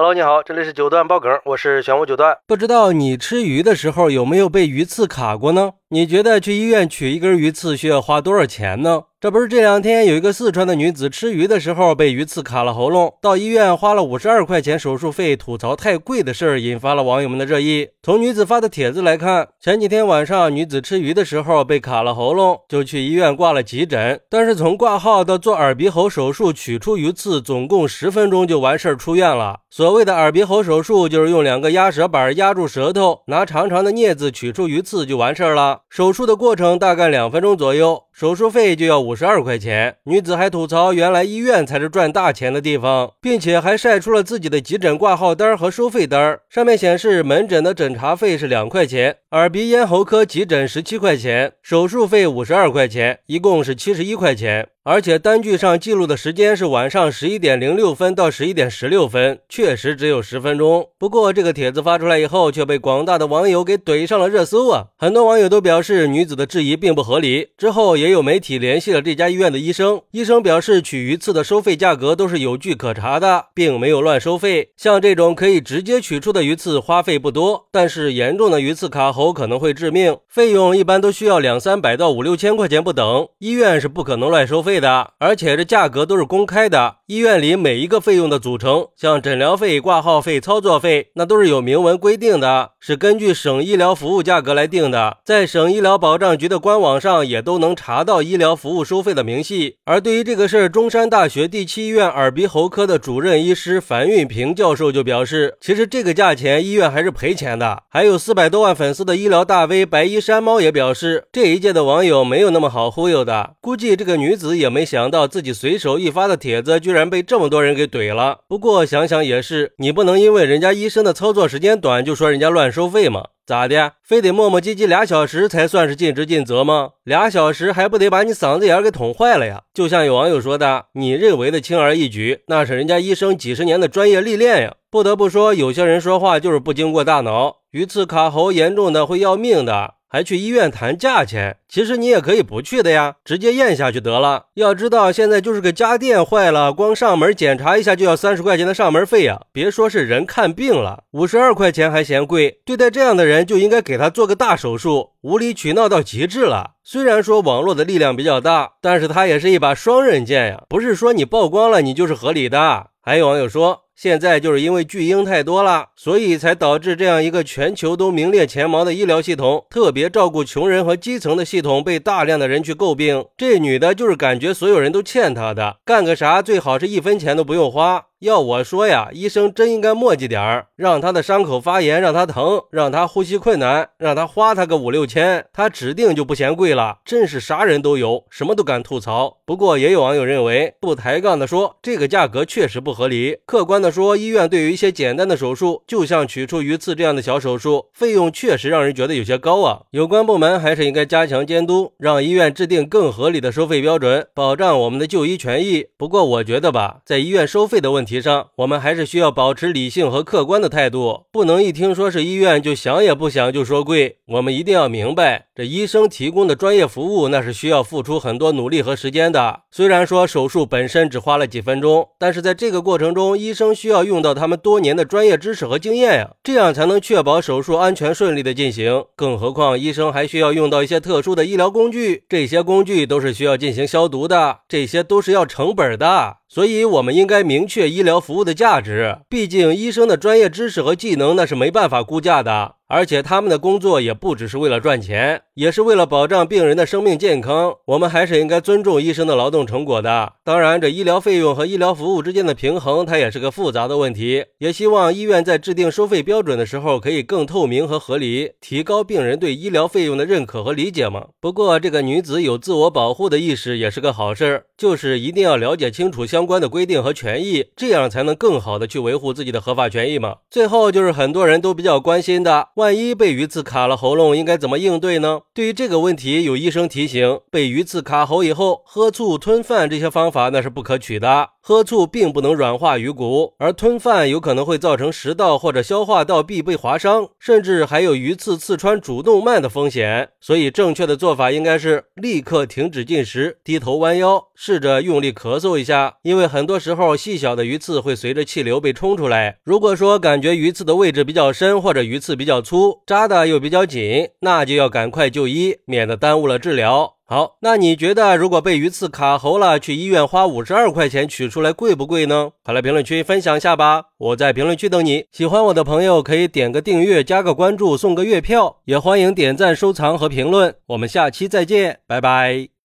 Hello，你好，这里是九段爆梗，我是玄武九段。不知道你吃鱼的时候有没有被鱼刺卡过呢？你觉得去医院取一根鱼刺需要花多少钱呢？这不是这两天有一个四川的女子吃鱼的时候被鱼刺卡了喉咙，到医院花了五十二块钱手术费，吐槽太贵的事儿，引发了网友们的热议。从女子发的帖子来看，前几天晚上女子吃鱼的时候被卡了喉咙，就去医院挂了急诊。但是从挂号到做耳鼻喉手术取出鱼刺，总共十分钟就完事儿出院了。所谓的耳鼻喉手术，就是用两个压舌板压住舌头，拿长长的镊子取出鱼刺就完事儿了。手术的过程大概两分钟左右，手术费就要五十二块钱。女子还吐槽，原来医院才是赚大钱的地方，并且还晒出了自己的急诊挂号单和收费单，上面显示门诊的诊查费是两块钱，耳鼻咽喉科急诊十七块钱，手术费五十二块钱，一共是七十一块钱。而且单据上记录的时间是晚上十一点零六分到十一点十六分，确实只有十分钟。不过这个帖子发出来以后，却被广大的网友给怼上了热搜啊！很多网友都表示女子的质疑并不合理。之后也有媒体联系了这家医院的医生，医生表示取鱼刺的收费价格都是有据可查的，并没有乱收费。像这种可以直接取出的鱼刺，花费不多，但是严重的鱼刺卡喉可能会致命，费用一般都需要两三百到五六千块钱不等，医院是不可能乱收费。的，而且这价格都是公开的。医院里每一个费用的组成，像诊疗费、挂号费、操作费，那都是有明文规定的，是根据省医疗服务价格来定的。在省医疗保障局的官网上也都能查到医疗服务收费的明细。而对于这个事儿，中山大学第七医院耳鼻喉科的主任医师樊运平教授就表示，其实这个价钱医院还是赔钱的。还有四百多万粉丝的医疗大 V 白衣山猫也表示，这一届的网友没有那么好忽悠的，估计这个女子也。没想到自己随手一发的帖子，居然被这么多人给怼了。不过想想也是，你不能因为人家医生的操作时间短，就说人家乱收费嘛？咋的？非得磨磨唧唧俩小时才算是尽职尽责吗？俩小时还不得把你嗓子眼给捅坏了呀？就像有网友说的，你认为的轻而易举，那是人家医生几十年的专业历练呀。不得不说，有些人说话就是不经过大脑，鱼刺卡喉严重的会要命的。还去医院谈价钱，其实你也可以不去的呀，直接咽下去得了。要知道现在就是个家电坏了，光上门检查一下就要三十块钱的上门费呀，别说是人看病了，五十二块钱还嫌贵。对待这样的人就应该给他做个大手术，无理取闹到极致了。虽然说网络的力量比较大，但是它也是一把双刃剑呀，不是说你曝光了你就是合理的。还有网友说。现在就是因为巨婴太多了，所以才导致这样一个全球都名列前茅的医疗系统，特别照顾穷人和基层的系统被大量的人去诟病。这女的就是感觉所有人都欠她的，干个啥最好是一分钱都不用花。要我说呀，医生真应该墨迹点儿，让他的伤口发炎，让他疼，让他呼吸困难，让他花他个五六千，他指定就不嫌贵了。真是啥人都有，什么都敢吐槽。不过也有网友认为，不抬杠的说，这个价格确实不合理。客观的说，医院对于一些简单的手术，就像取出鱼刺这样的小手术，费用确实让人觉得有些高啊。有关部门还是应该加强监督，让医院制定更合理的收费标准，保障我们的就医权益。不过我觉得吧，在医院收费的问题。题上，我们还是需要保持理性和客观的态度，不能一听说是医院就想也不想就说贵。我们一定要明白，这医生提供的专业服务那是需要付出很多努力和时间的。虽然说手术本身只花了几分钟，但是在这个过程中，医生需要用到他们多年的专业知识和经验呀，这样才能确保手术安全顺利的进行。更何况，医生还需要用到一些特殊的医疗工具，这些工具都是需要进行消毒的，这些都是要成本的。所以，我们应该明确医疗服务的价值。毕竟，医生的专业知识和技能那是没办法估价的。而且他们的工作也不只是为了赚钱，也是为了保障病人的生命健康。我们还是应该尊重医生的劳动成果的。当然，这医疗费用和医疗服务之间的平衡，它也是个复杂的问题。也希望医院在制定收费标准的时候，可以更透明和合理，提高病人对医疗费用的认可和理解嘛。不过，这个女子有自我保护的意识也是个好事儿，就是一定要了解清楚相关的规定和权益，这样才能更好的去维护自己的合法权益嘛。最后就是很多人都比较关心的。万一被鱼刺卡了喉咙，应该怎么应对呢？对于这个问题，有医生提醒：被鱼刺卡喉以后，喝醋、吞饭这些方法那是不可取的。喝醋并不能软化鱼骨，而吞饭有可能会造成食道或者消化道壁被划伤，甚至还有鱼刺刺穿主动脉的风险。所以，正确的做法应该是立刻停止进食，低头弯腰，试着用力咳嗽一下，因为很多时候细小的鱼刺会随着气流被冲出来。如果说感觉鱼刺的位置比较深，或者鱼刺比较粗，扎的又比较紧，那就要赶快就医，免得耽误了治疗。好，那你觉得如果被鱼刺卡喉了，去医院花五十二块钱取出来贵不贵呢？快来评论区分享一下吧！我在评论区等你。喜欢我的朋友可以点个订阅，加个关注，送个月票，也欢迎点赞、收藏和评论。我们下期再见，拜拜。